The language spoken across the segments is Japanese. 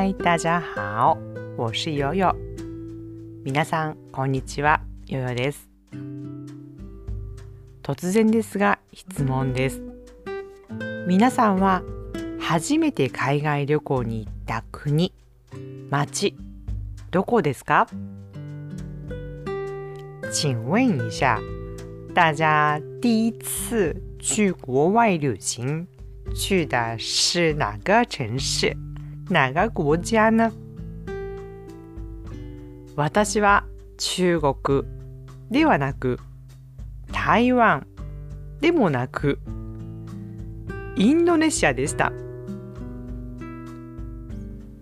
嗨，大家好，我是悠悠。皆さんこんにちは、ヨヨです。突然ですが質問です。皆さんは初めて海外旅行に行った国、町、どこですか？请问一下，大家第一次去国外旅行去的是哪个城市？哪个国家呢？私は中国ではなく台湾でもなくインドネシアでした。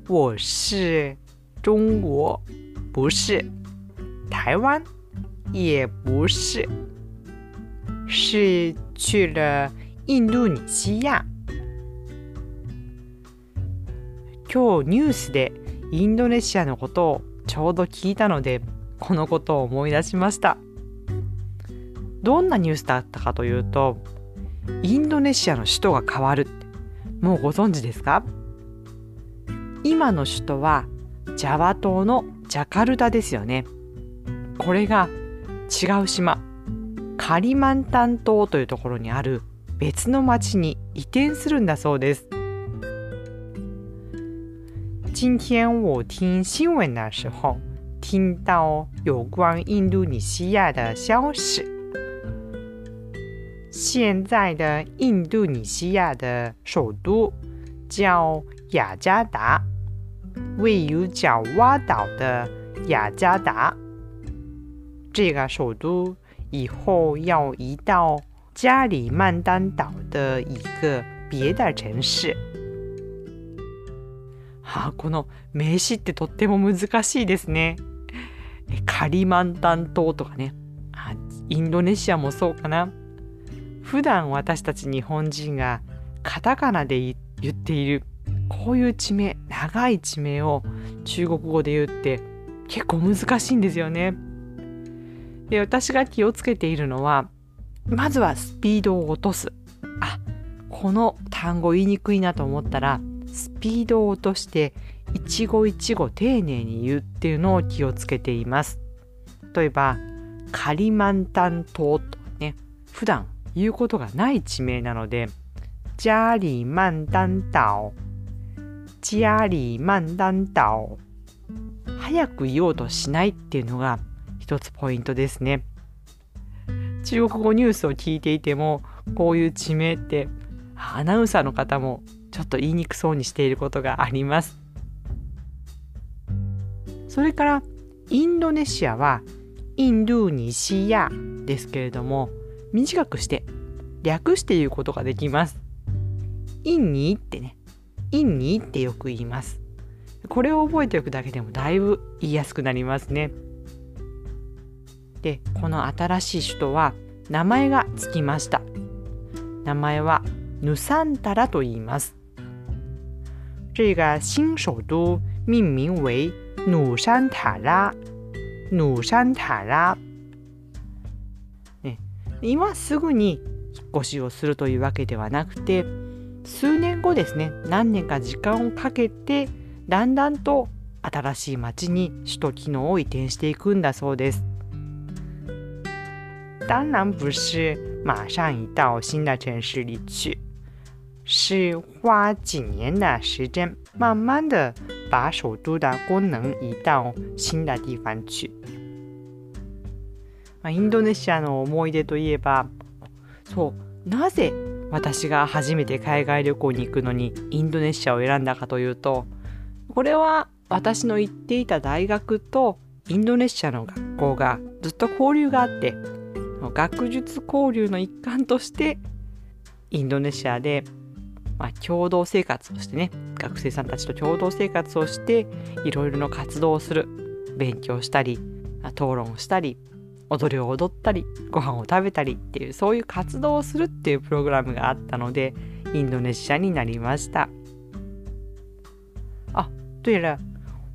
我是中国，不是台湾，也不是，是去了印度尼西亚。今日ニュースでインドネシアのことをちょうど聞いたのでこのことを思い出しました。どんなニュースだったかというとインドネシアの首都が変わるもうご存知ですか？今の首都はジャワ島のジャカルタですよね。これが違う島カリマンタン島というところにある別の町に移転するんだそうです。今天我听新闻的时候，听到有关印度尼西亚的消息。现在的印度尼西亚的首都叫雅加达，位于角蛙岛的雅加达。这个首都以后要移到加里曼丹岛的一个别的城市。あ、この名詞ってとっても難しいですね。カリマンタン島とかねあインドネシアもそうかな普段私たち日本人がカタカナで言っているこういう地名長い地名を中国語で言うって結構難しいんですよね。で私が気をつけているのはまずはスピードを落とす。あこの単語言いにくいなと思ったらスピードを落として一語一語丁寧に言うっていうのを気をつけています。例えばカリマンタン島とね普段言うことがない地名なのでジャーリーマンタン島ジャーリーマンタン島早く言おうとしないっていうのが一つポイントですね。中国語ニュースを聞いていてもこういう地名ってアナウンサーの方もちょっと言いにくそうにしていることがあります。それからインドネシアはインドニシアですけれども短くして略して言うことができます。インニーってね、インニーってよく言います。これを覚えておくだけでもだいぶ言いやすくなりますね。で、この新しい首都は名前がつきました。名前はヌサンタラと言います。这个新首都命名为努山塔拉。努山塔拉。ね、今すぐに引っ越しをするというわけではなくて、数年後ですね、何年か時間をかけて、だんだんと新しい町に首都機能を移転していくんだそうです。当然不是马上移到新的城市里去。是花几年的时间，慢慢的把首都的功能移到新的地方去。まあ、インドネシアの思い出といえば、そうなぜ私が初めて海外旅行に行くのにインドネシアを選んだかというと、これは私の行っていた大学とインドネシアの学校がずっと交流があって、学術交流の一環としてインドネシアでまあ、共同生活をしてね学生さんたちと共同生活をしていろいろな活動をする。勉強したり討論をしたり踊りを踊ったりご飯を食べたりっていうそういう活動をするっていうプログラムがあったのでインドネシアになりました。あ对了。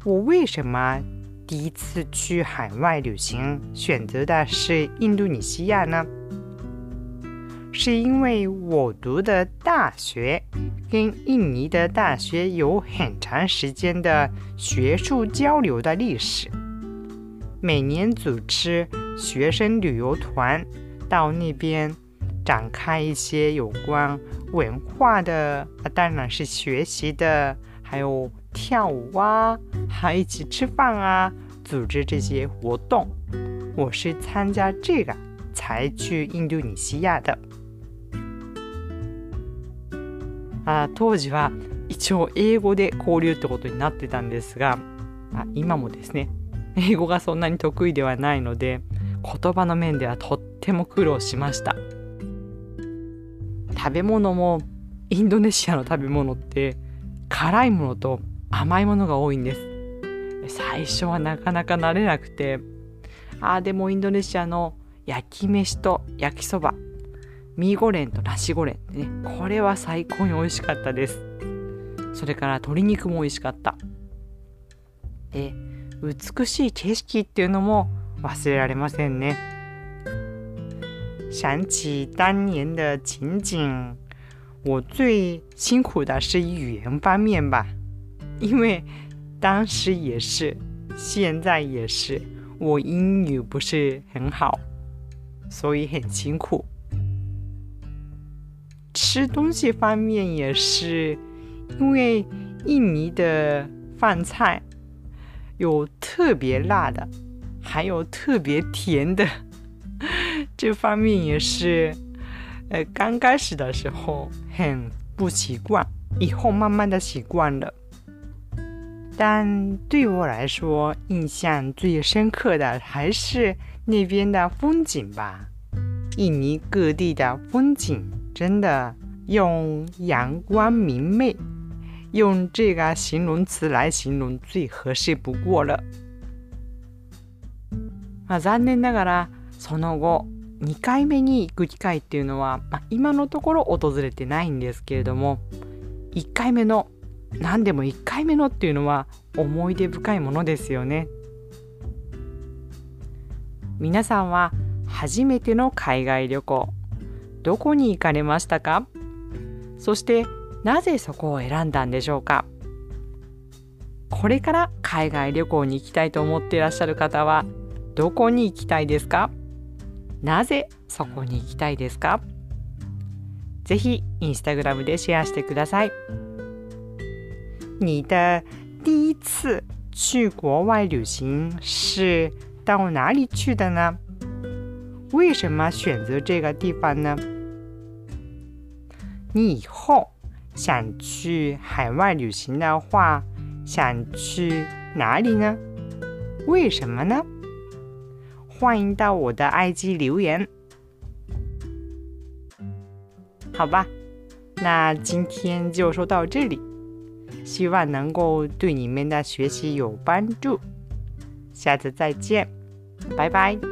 我为什么第一次去海外旅行？选择的是印度尼西亚呢？是因为我读的大学跟印尼的大学有很长时间的学术交流的历史，每年组织学生旅游团到那边展开一些有关文化的，当然是学习的，还有跳舞啊，还一起吃饭啊，组织这些活动。我是参加这个才去印度尼西亚的。あ当時は一応英語で交流ってことになってたんですがあ今もですね英語がそんなに得意ではないので言葉の面ではとっても苦労しました。食べ物もインドネシアの食べ物って辛いものと甘いものが多いんです。最初はなかなか慣れなくてああでもインドネシアの焼き飯と焼きそばミーゴレンとナシゴレンってね。これは最高に美味しかったです。それから鶏肉も美味しかった。で美しい景色っていうのも忘れられませんね。想起当年的情景。我最辛苦的是语言方面吧。因为当时也是现在也是我英语不是很好所以很辛苦。吃东西方面也是，因为印尼的饭菜有特别辣的，还有特别甜的，这方面也是，呃，刚开始的时候很不习惯，以后慢慢的习惯了。但对我来说，印象最深刻的还是那边的风景吧，印尼各地的风景。真的用阳光明媚，用这个形容词来形容最合适不过了。まあ、残念ながらその後2回目に行く機会っていうのは、まあ、今のところ訪れてないんですけれども1回目の何でも1回目のっていうのは思い出深いものですよね。皆さんは初めての海外旅行どこに行かれましたか？そしてなぜそこを選んだんでしょうか？これから海外旅行に行きたいと思っていらっしゃる方はどこに行きたいですか？なぜそこに行きたいですか？ぜひインスタグラムでシェアしてください。你的第一次去国外旅行是到哪里去的呢？为什么选择这个地方呢？你以后想去海外旅行的话，想去哪里呢？为什么呢？欢迎到我的 IG 留言。好吧，那今天就说到这里，希望能够对你们的学习有帮助。下次再见，拜拜。